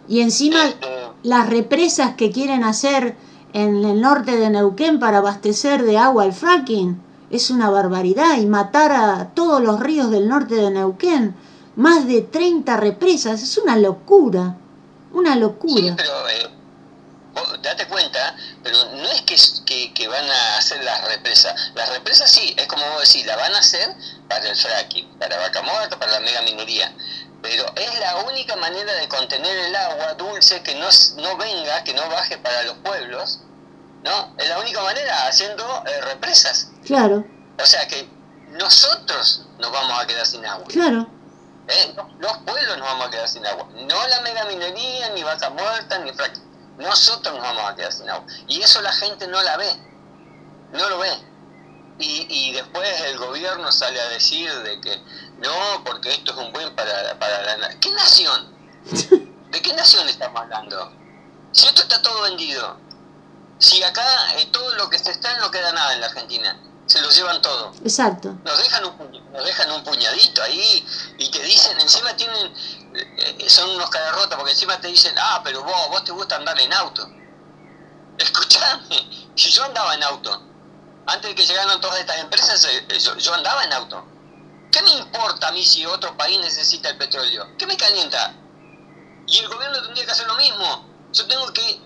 Y encima Este, las represas que quieren hacer en el norte de Neuquén para abastecer de agua al fracking es una barbaridad y matar a todos los ríos del norte de Neuquén más de 30 represas, es una locura, una Sí, locura. pero eh, date cuenta, pero no es que, que, que van a hacer las represas. Las represas sí, es como vos decís, la van a hacer para el fracking, para vaca muerta, para la mega minería. Pero es la única manera de contener el agua dulce que no, no venga, que no baje para los pueblos, ¿no? Es la única manera, haciendo eh, represas. Claro, O sea que nosotros nos vamos a quedar sin agua. claro, ¿eh? Los pueblos nos vamos a quedar sin agua. No la mega minería, ni vaca muerta, ni fracking. Nosotros nos vamos a quedar sin agua. Y eso la gente no la ve. No lo ve. Y, y después el gobierno sale a decir de que no, porque esto es un buen para, para la. ¿Qué nación? ¿De qué nación estamos hablando? Si esto está todo vendido. Si acá eh, todo lo que se está no queda nada en la Argentina. Se lo llevan todo exacto. nos dejan un nos dejan un puñadito ahí y te dicen encima tienen eh, son unos caderrotas porque encima te dicen ah pero vos vos te gusta andar en auto [LAUGHS] escuchame si yo andaba en auto antes de que llegaran todas estas empresas eh, eh, yo, yo andaba en auto ¿qué me importa a mí si otro país necesita el petróleo? ¿qué me calienta? y el gobierno tendría que hacer lo mismo yo tengo que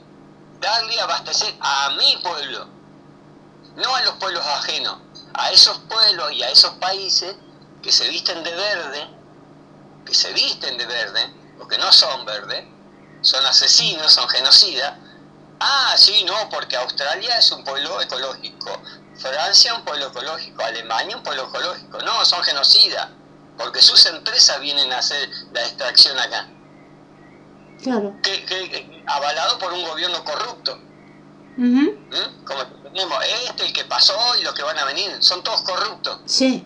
darle abastecer a mi pueblo no a los pueblos ajenos, a esos pueblos y a esos países que se visten de verde, que se visten de verde, porque no son verde, son asesinos, son genocidas. Ah, sí, no, porque Australia es un pueblo ecológico, Francia un pueblo ecológico, Alemania un pueblo ecológico. No, son genocidas, porque sus empresas vienen a hacer la extracción acá, Claro. que, que- que- avalado por un gobierno corrupto. Ujú, ¿Mm? Como tenemos este, el que pasó y los que van a venir, son todos corruptos. Sí,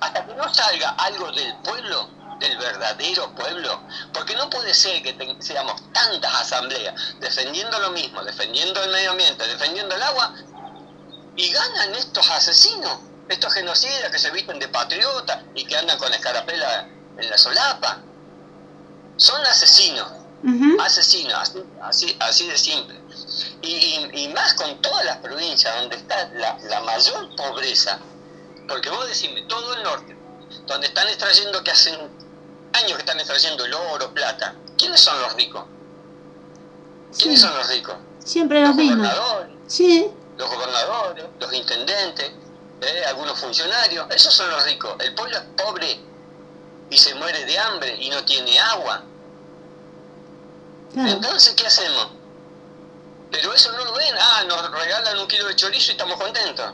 Hasta que no salga algo del pueblo, del verdadero pueblo, porque no puede ser que te- seamos tantas asambleas defendiendo lo mismo, defendiendo el medio ambiente, defendiendo el agua, y ganan estos asesinos, estos genocidas que se visten de patriota y que andan con escarapela en la solapa. Son asesinos ujú, asesinos, así, así, así de simple. Y, y- y más con todas las provincias donde está la, la mayor pobreza, porque vos decime, todo el norte, donde están extrayendo, que hacen años que están extrayendo el oro, plata, ¿quiénes son los ricos? ¿Quiénes Sí. son los ricos? siempre los Los mismos. Sí, los gobernadores, los intendentes, ¿eh? algunos funcionarios, esos son los ricos. El pueblo es pobre y se muere de hambre y no tiene agua. claro, Entonces, ¿qué hacemos? Pero eso no lo ven. Ah, nos regalan un kilo de chorizo y estamos contentos.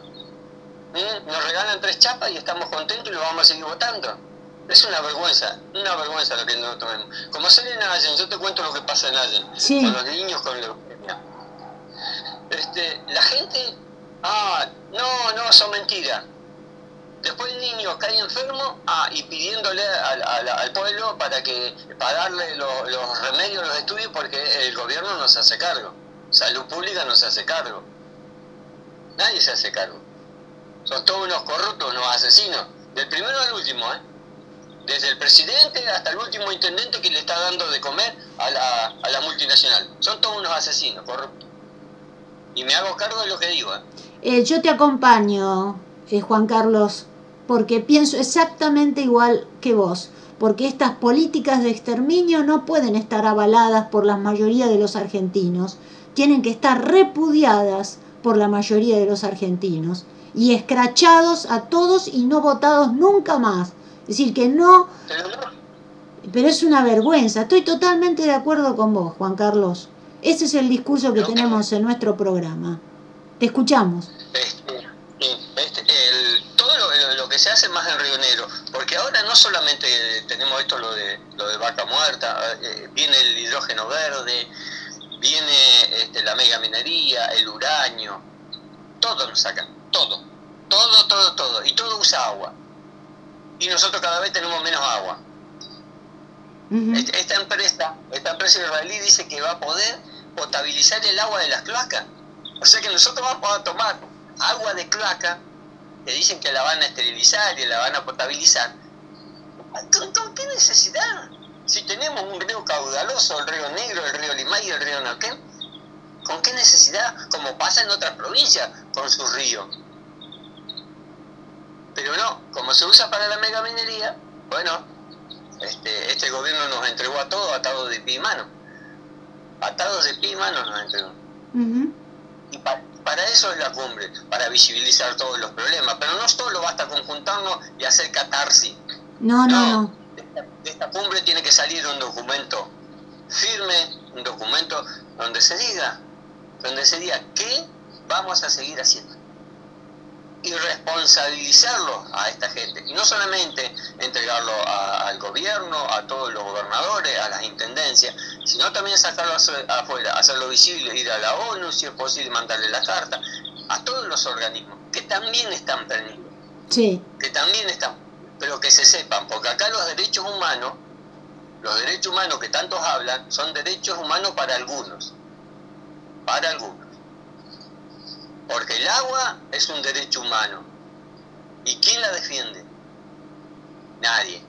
¿Mm? Nos regalan tres chapas y estamos contentos y lo vamos a seguir votando. Es una vergüenza, una vergüenza lo que nosotros vemos. Como ser en Allen, yo te cuento lo que pasa en Allen, Sí. con los niños con leucemia. Este, la gente, ah, no, no, son mentiras. Después el niño cae enfermo ah, y pidiéndole al, al- al pueblo para que para darle lo- los remedios, los estudios, porque el gobierno no se hace cargo. Salud pública no se hace cargo. Nadie se hace cargo. Son todos unos corruptos, unos asesinos. Del primero al último, ¿eh? Desde el presidente hasta el último intendente que le está dando de comer a la, a la multinacional. Son todos unos asesinos, corruptos. Y me hago cargo de lo que digo, ¿eh? Eh, yo te acompaño, eh, Juan Carlos, porque pienso exactamente igual que vos, porque estas políticas de exterminio no pueden estar avaladas por la mayoría de los argentinos, tienen que estar repudiadas por la mayoría de los argentinos y escrachados a todos y no votados nunca más. Es decir, que no, Pero es una vergüenza. Estoy totalmente de acuerdo con vos, Juan Carlos. Ese es el discurso que tenemos en nuestro programa. Te escuchamos. Este, este, todo lo que se hace más en Río Negro, porque ahora no solamente tenemos esto lo de lo de vaca muerta, eh, viene el hidrógeno verde, viene este, la mega minería, el uranio, todo nos sacan, todo, todo, todo, todo, y todo usa agua. Y nosotros cada vez tenemos menos agua. Ujú. Est- Esta empresa, esta empresa israelí dice que va a poder potabilizar el agua de las cloacas. O sea que nosotros vamos a tomar agua de cloaca, que dicen que la van a esterilizar y la van a potabilizar. ¿Con, con qué necesidad? Si tenemos un río caudaloso, el río Negro, el río Limay y el río Neuquén, ¿con qué necesidad? Como pasa en otras provincias con sus ríos. Pero no, como se usa para la megaminería, bueno, este, este gobierno nos entregó a todos atados de pie y mano. Atados de pie y mano nos entregó. Y pa- para eso es la cumbre, para visibilizar todos los problemas. Pero no solo basta con juntarnos y hacer catarsis. No, no, de esta cumbre tiene que salir un documento firme, un documento donde se diga, donde se diga qué vamos a seguir haciendo. Y responsabilizarlo a esta gente. Y no solamente entregarlo a- al gobierno, a todos los gobernadores, a las intendencias, sino también sacarlo afu- afuera, hacerlo visible, ir a la ONU, si es posible mandarle la carta, a todos los organismos que también están perdidos Sí, que también están, pero que se sepan, porque acá los derechos humanos, los derechos humanos que tantos hablan, son derechos humanos para algunos, para algunos. Porque el agua es un derecho humano. ¿Y quién la defiende? Nadie.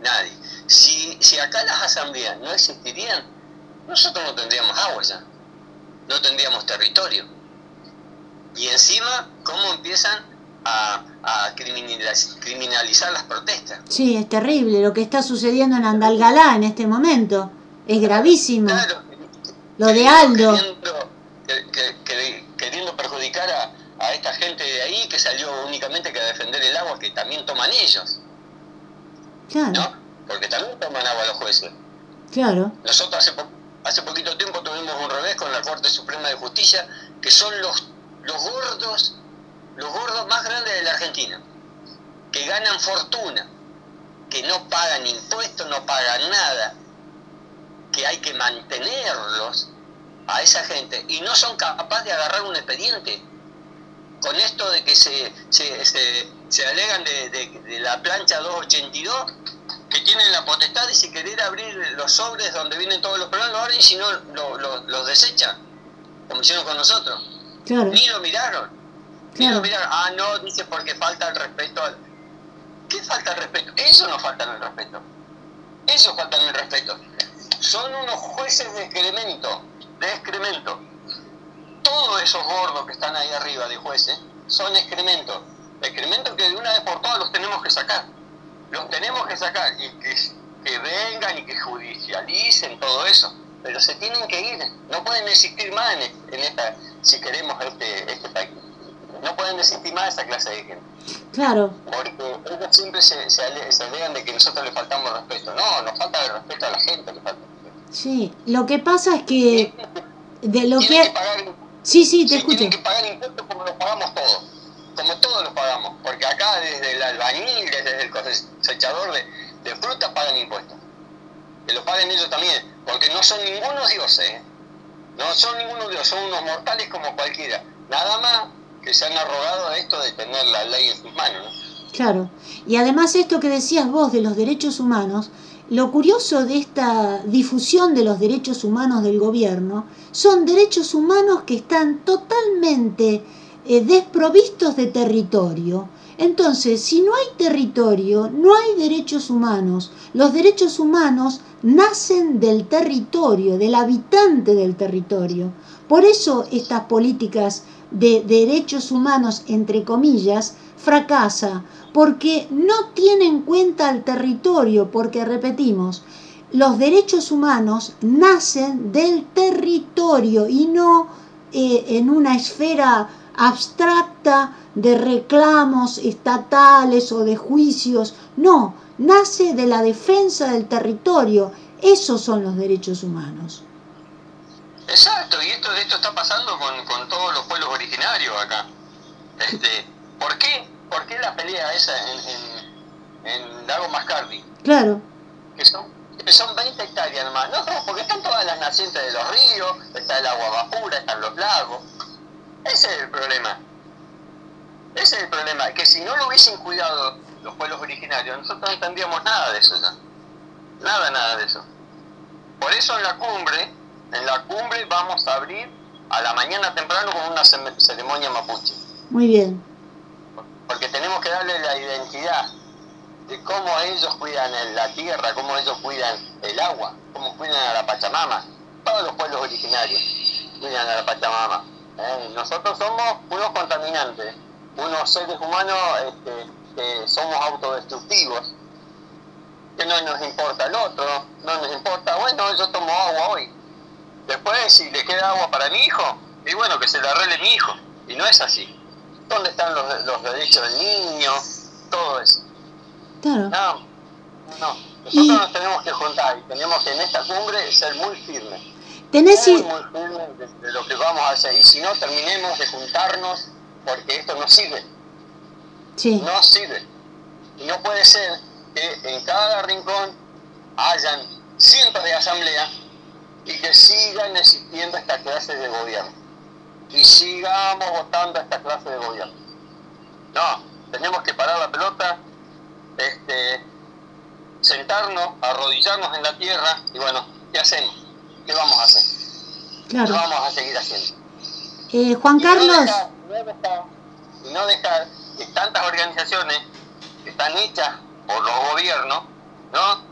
Nadie. Si, si acá las asambleas no existirían, nosotros no tendríamos agua ya. No tendríamos territorio. Y encima, ¿cómo empiezan a, a criminaliz- criminalizar las protestas? sí, es terrible lo que está sucediendo en Andalgalá en este momento. Es gravísimo. Claro, Lo de Aldo. Queriendo, que- que- que- queriendo perjudicar a, a esta gente de ahí que salió únicamente que a defender el agua que también toman ellos, Claro, ¿no? Porque también toman agua los jueces. claro. Nosotros hace, po- hace poquito tiempo tuvimos un revés con la Corte Suprema de Justicia, que son los, los gordos, los gordos más grandes de la Argentina, que ganan fortuna, que no pagan impuestos, no pagan nada, que hay que mantenerlos a esa gente y no son capaces de agarrar un expediente. Con esto de que se, se, se, se alegan de, de- de la plancha 282, que tienen la potestad de si querer abrir los sobres donde vienen todos los problemas, lo abren y si no lo- lo- los desechan, como hicieron con nosotros. Claro, Ni lo miraron. Claro. miraron. Ah, no, dice porque falta el respeto. ¿Qué falta el respeto? Eso no falta el respeto. Eso falta el respeto. Son unos jueces de excremento, de excremento. Todos esos gordos que están ahí arriba de jueces son excremento. Excremento que de una vez por todas los tenemos que sacar. Los tenemos que sacar y que, vengan y que judicialicen todo eso. Pero se tienen que ir. No pueden existir más en esta, si queremos este, este país. No pueden existir más esa clase de gente. claro. Porque ellos siempre se, se, ale- se alegan de que nosotros le faltamos respeto. No, nos falta el respeto a la gente. Le falta. Sí, lo que pasa es que de lo que que... pagar Sí, sí, te Sí, escucho. tienen que pagar impuestos como los pagamos todos, como todos los pagamos, porque acá desde el albañil, desde el cosechador de, de frutas pagan impuestos. Que lo paguen ellos también, porque no son ningunos dioses, ¿eh? no son ningunos dioses, son unos mortales como cualquiera. Nada más se han arrogado esto de tener la ley en sus manos. ¿no? Claro. Y además esto que decías vos de los derechos humanos, lo curioso de esta difusión de los derechos humanos del gobierno son derechos humanos que están totalmente eh, desprovistos de territorio. Entonces, si no hay territorio, no hay derechos humanos. Los derechos humanos nacen del territorio, del habitante del territorio. Por eso estas políticas de derechos humanos, entre comillas, fracasa, porque no tiene en cuenta el territorio, porque repetimos, los derechos humanos nacen del territorio y no eh, en una esfera abstracta de reclamos estatales o de juicios, no, nace de la defensa del territorio, esos son los derechos humanos. Exacto, y esto, esto está pasando con, con todos los pueblos originarios acá. Este, ¿por, qué, ¿Por qué la pelea esa en, en, en Lago Mascardi? Claro, que son, que son 20 hectáreas nomás. No, porque están todas las nacientes de los ríos, está el agua más pura, están los lagos. Ese es el problema. Ese es el problema, que si no lo hubiesen cuidado los pueblos originarios, nosotros no tendríamos nada de eso ya. Nada, nada de eso. Por eso en la cumbre, en la cumbre vamos a abrir a la mañana temprano con una ceremonia mapuche. muy bien. Porque tenemos que darle la identidad de cómo ellos cuidan la tierra, cómo ellos cuidan el agua, cómo cuidan a la Pachamama. Todos los pueblos originarios cuidan a la Pachamama. ¿eh? Nosotros somos unos contaminantes, unos seres humanos este, que somos autodestructivos, que no nos importa el otro, no nos importa, bueno, yo tomo agua hoy. Después, si le queda agua para mi hijo, y bueno, que se la arregle mi hijo. Y no es así. ¿Dónde están los, los derechos del niño? Todo eso. Claro. No, no. Nosotros Y- nos tenemos que juntar y tenemos que en esta cumbre ser muy firmes. Tenés Muy, i- muy firmes de, de lo que vamos a hacer. Y si no, terminemos de juntarnos porque esto no sirve. Sí, No sirve. Y no puede ser que en cada rincón hayan cientos de asambleas y que sigan existiendo esta clase de gobierno. Y sigamos votando esta clase de gobierno. No, tenemos que parar la pelota, este, sentarnos, arrodillarnos en la tierra y bueno, ¿qué hacemos? ¿Qué vamos a hacer? ¿Qué vamos a seguir haciendo? Eh, Juan Y no Carlos, dejar- no dejar- y tantas organizaciones que están hechas por los gobiernos, ¿no?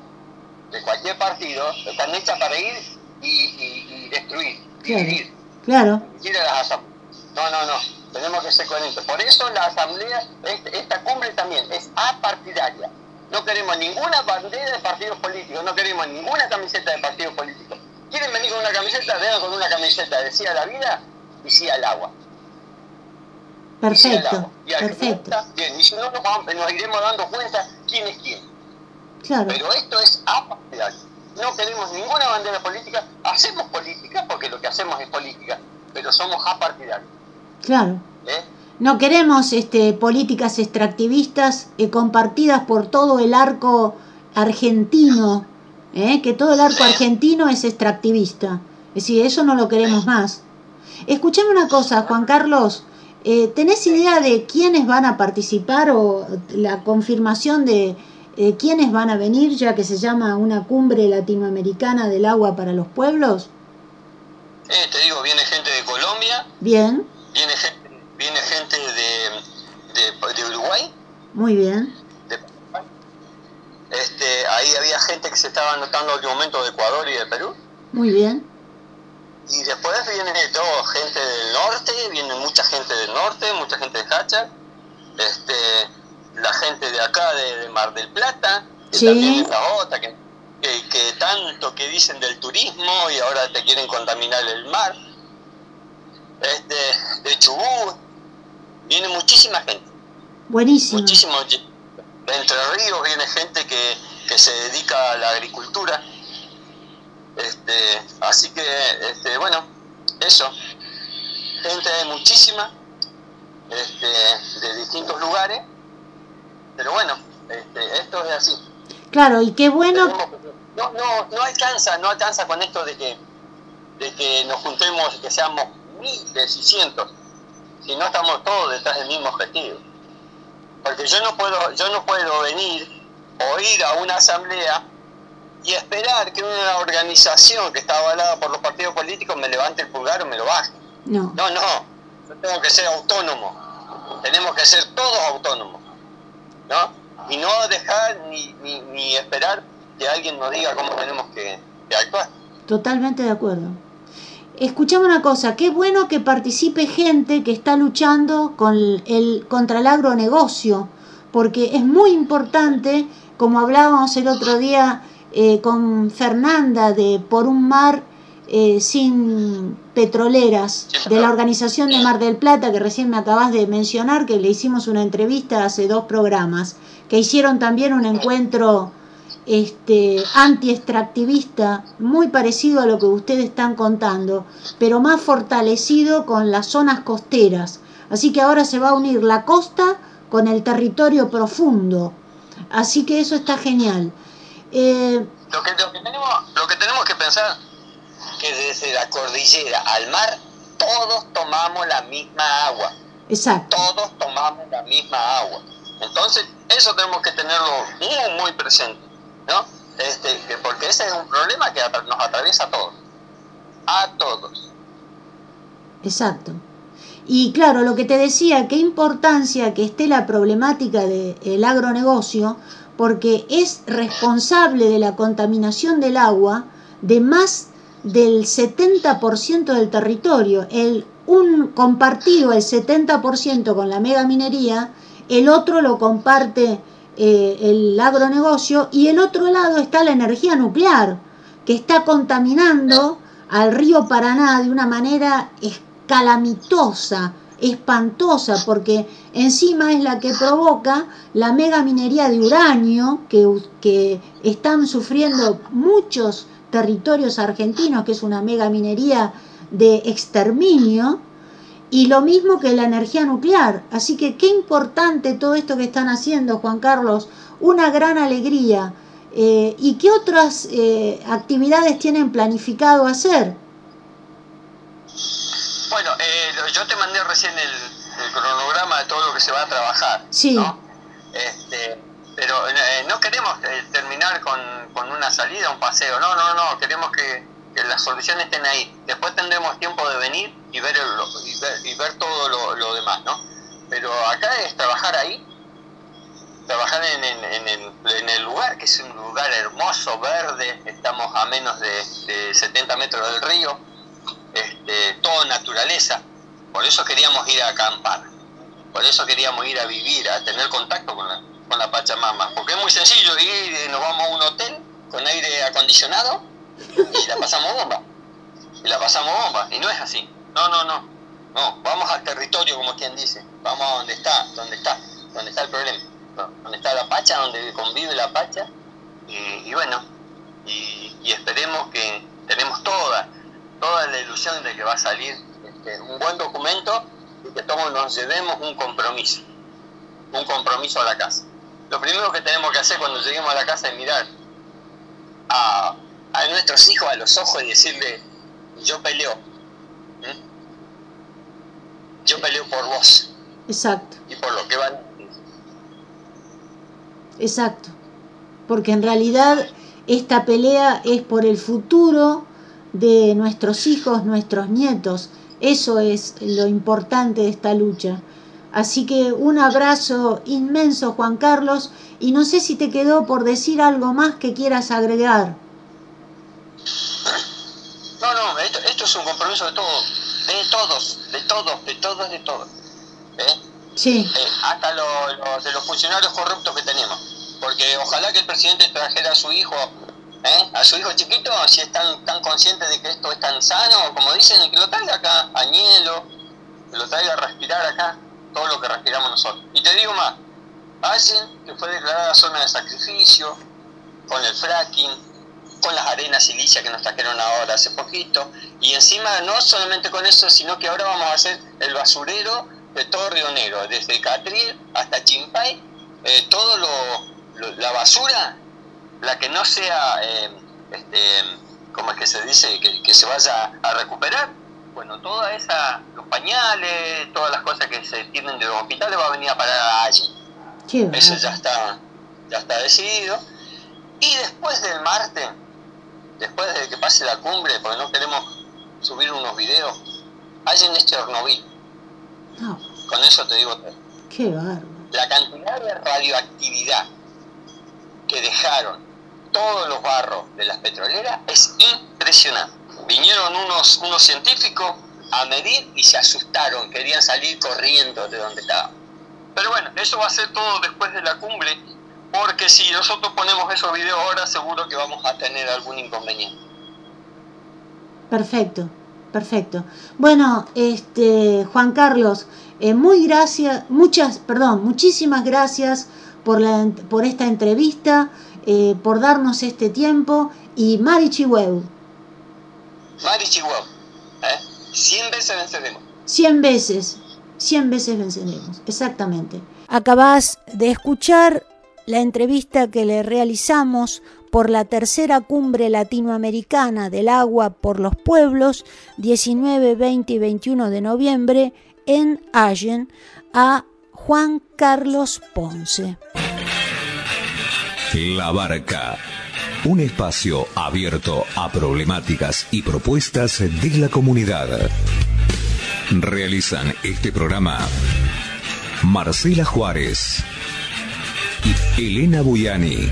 De cualquier partido, están hechas para ir y, y- y destruir, Claro. dividir, claro, a las. No, no, no, tenemos que ser coherentes. Por eso la asamblea, este- esta cumbre también es apartidaria. No queremos ninguna bandera de partidos políticos, no queremos ninguna camiseta de partidos políticos. ¿Quieren venir con una camiseta? Vengan con una camiseta de sí a la vida y sí al agua. Y perfecto. Y perfecto, bien. Y si no, nos, iremos dando cuenta quién es quién. claro, Pero esto es apartidario. No queremos ninguna bandera política. Hacemos política porque lo que hacemos es política. Pero somos apartidarios. claro. ¿eh? No queremos este, políticas extractivistas eh, compartidas por todo el arco argentino, ¿eh? que todo el arco argentino es extractivista. Es decir, eso no lo queremos más. Escuchame una cosa, Juan Carlos, eh, ¿tenés idea de quiénes van a participar o la confirmación de eh, quiénes van a venir, ya que se llama una cumbre latinoamericana del agua para los pueblos? Eh, te digo, viene gente de Colombia, Bien, viene gente, viene gente de, de, de Uruguay, muy bien, de. Este, ahí había gente que se estaba anotando al momento de Ecuador y de Perú. muy bien, Y después viene todo, gente del norte, viene mucha gente del norte, mucha gente de Hacha, este, la gente de acá, de, de Mar del Plata, que Sí. también es la otra, que, que, que tanto que dicen del turismo y ahora te quieren contaminar el mar. Este, de Chubut, viene muchísima gente, buenísimo. muchísimo. De Entre Ríos viene gente que, que se dedica a la agricultura. Este, así que, este, bueno, eso. Gente hay muchísima, este, de distintos lugares, pero bueno, este, esto es así. Claro, y qué bueno, No, no, no alcanza, no alcanza con esto de que, de que nos juntemos, que seamos miles y cientos, si no estamos todos detrás del mismo objetivo. Porque yo no puedo, yo no puedo venir o ir a una asamblea y esperar que una organización que está avalada por los partidos políticos me levante el pulgar o me lo baje. no, No, no, yo tengo que ser autónomo. Tenemos que ser todos autónomos. ¿No? Y no dejar ni, ni, ni esperar que alguien nos diga cómo tenemos que, que actuar. totalmente de acuerdo. Escuchame una cosa, qué bueno que participe gente que está luchando con el, contra el agronegocio, porque es muy importante, como hablábamos el otro día eh, con Fernanda de Por un Mar eh, sin petroleras, de la organización de Mar del Plata, que recién me acabas de mencionar, que le hicimos una entrevista hace dos programas, que hicieron también un encuentro este, anti-extractivista, muy parecido a lo que ustedes están contando, pero más fortalecido con las zonas costeras. Así que ahora se va a unir la costa con el territorio profundo. Así que eso está genial. Eh, Lo que, lo que, tenemos, lo que tenemos que pensar que desde la cordillera al mar todos tomamos la misma agua. exacto, Todos tomamos la misma agua. Entonces, eso tenemos que tenerlo muy, muy presente. ¿no? Este, que- porque ese es un problema que nos atraviesa a todos. A todos. exacto. Y claro, lo que te decía, qué importancia que esté la problemática del agronegocio, porque es responsable de la contaminación del agua de más del 70% del territorio. El, un compartido el 70% con la megaminería, el otro lo comparte eh, el agronegocio y el otro lado está la energía nuclear, que está contaminando al río Paraná de una manera calamitosa, espantosa, porque encima es la que provoca la mega minería de uranio que, que están sufriendo muchos territorios argentinos, que es una mega minería de exterminio, y lo mismo que la energía nuclear. Así que qué importante todo esto que están haciendo, Juan Carlos, una gran alegría. Eh, ¿Y qué otras eh, actividades tienen planificado hacer? Bueno, eh, yo te mandé recién el, cronograma de todo lo que se va a trabajar. Sí. ¿no? Este, pero no queremos terminar con, con una salida, un paseo. No, no, no. Queremos que, que las soluciones estén ahí. Después tendremos tiempo de venir y ver, y ver, todo lo, demás, ¿no? Pero acá es trabajar ahí, trabajar en, en, el, lugar, que es un lugar hermoso, verde, estamos a menos de, 70 metros del río, este, todo naturaleza, por eso queríamos ir a acampar, por eso queríamos ir a vivir, a tener contacto con la, con la Pachamama, porque es muy sencillo ir, nos vamos a un hotel con aire acondicionado y la pasamos bomba, y la pasamos bomba, y no es así. No, no, no. No, vamos al territorio, como quien dice. Vamos a donde está, donde está, donde está el problema. Donde está la pacha, donde convive la pacha. Y, bueno, y, esperemos que tenemos toda, toda la ilusión de que va a salir este, un buen documento y que todos nos llevemos un compromiso. Un compromiso a la casa. Lo primero que tenemos que hacer cuando lleguemos a la casa es mirar a, a nuestros hijos a los ojos y decirle, yo peleo, yo peleo por vos. Exacto. Y por lo que van. Exacto. Porque en realidad esta pelea es por el futuro de nuestros hijos, nuestros nietos. Eso es lo importante de esta lucha. Así que un abrazo inmenso, Juan Carlos, y no sé si te quedó por decir algo más que quieras agregar. No, no, esto, esto es un compromiso de todos de todos, de todos, de todos, de todos. ¿eh? Sí. Eh, hasta los, de los funcionarios corruptos que tenemos. Porque ojalá que el presidente trajera a su hijo, ¿eh? a su hijo chiquito, si es tan, tan consciente de que esto es tan sano, como dicen, que lo traiga acá, a Nielo, que lo traiga a respirar acá, todo lo que respiramos nosotros. Y te digo más, hacen que fue declarada zona de sacrificio, con el fracking, con las arenas silicias que nos trajeron ahora hace poquito. Y encima no solamente con eso, sino que ahora vamos a hacer el basurero de todo Río Negro, desde Catril hasta Chimpay, eh, todo lo, la basura, la que no sea, eh, este, como es que se dice, que, se vaya a recuperar, bueno, toda esa, los pañales, todas las cosas que se tienen de los hospitales va a venir a parar allí. Eso ya está, ya está decidido. Y después del martes, después de que pase la cumbre, porque no queremos subir unos videos, hay en este Chernobyl. No. Con eso te digo todo. Qué bárbaro. La cantidad de radioactividad que dejaron todos los barros de las petroleras es impresionante. Vinieron unos, unos científicos a medir y se asustaron, querían salir corriendo de donde estaban. Pero bueno, eso va a ser todo después de la cumbre porque si nosotros ponemos esos videos ahora, seguro que vamos a tener algún inconveniente. Perfecto, perfecto. Bueno, este Juan Carlos, eh, muy gracias, muchas, perdón, muchísimas gracias por, la, por esta entrevista, eh, por darnos este tiempo y Mari Chihueu. Mari Chihueu, ¿eh? 100 veces venceremos. 100 veces, 100 veces venceremos, exactamente. Acabas de escuchar la entrevista que le realizamos por la tercera cumbre latinoamericana del agua por los pueblos, 19, 20 y 21 de noviembre, en Allen, a Juan Carlos Ponce. La Barca, un espacio abierto a problemáticas y propuestas de la comunidad. Realizan este programa Marcela Juárez, Elena Buyani.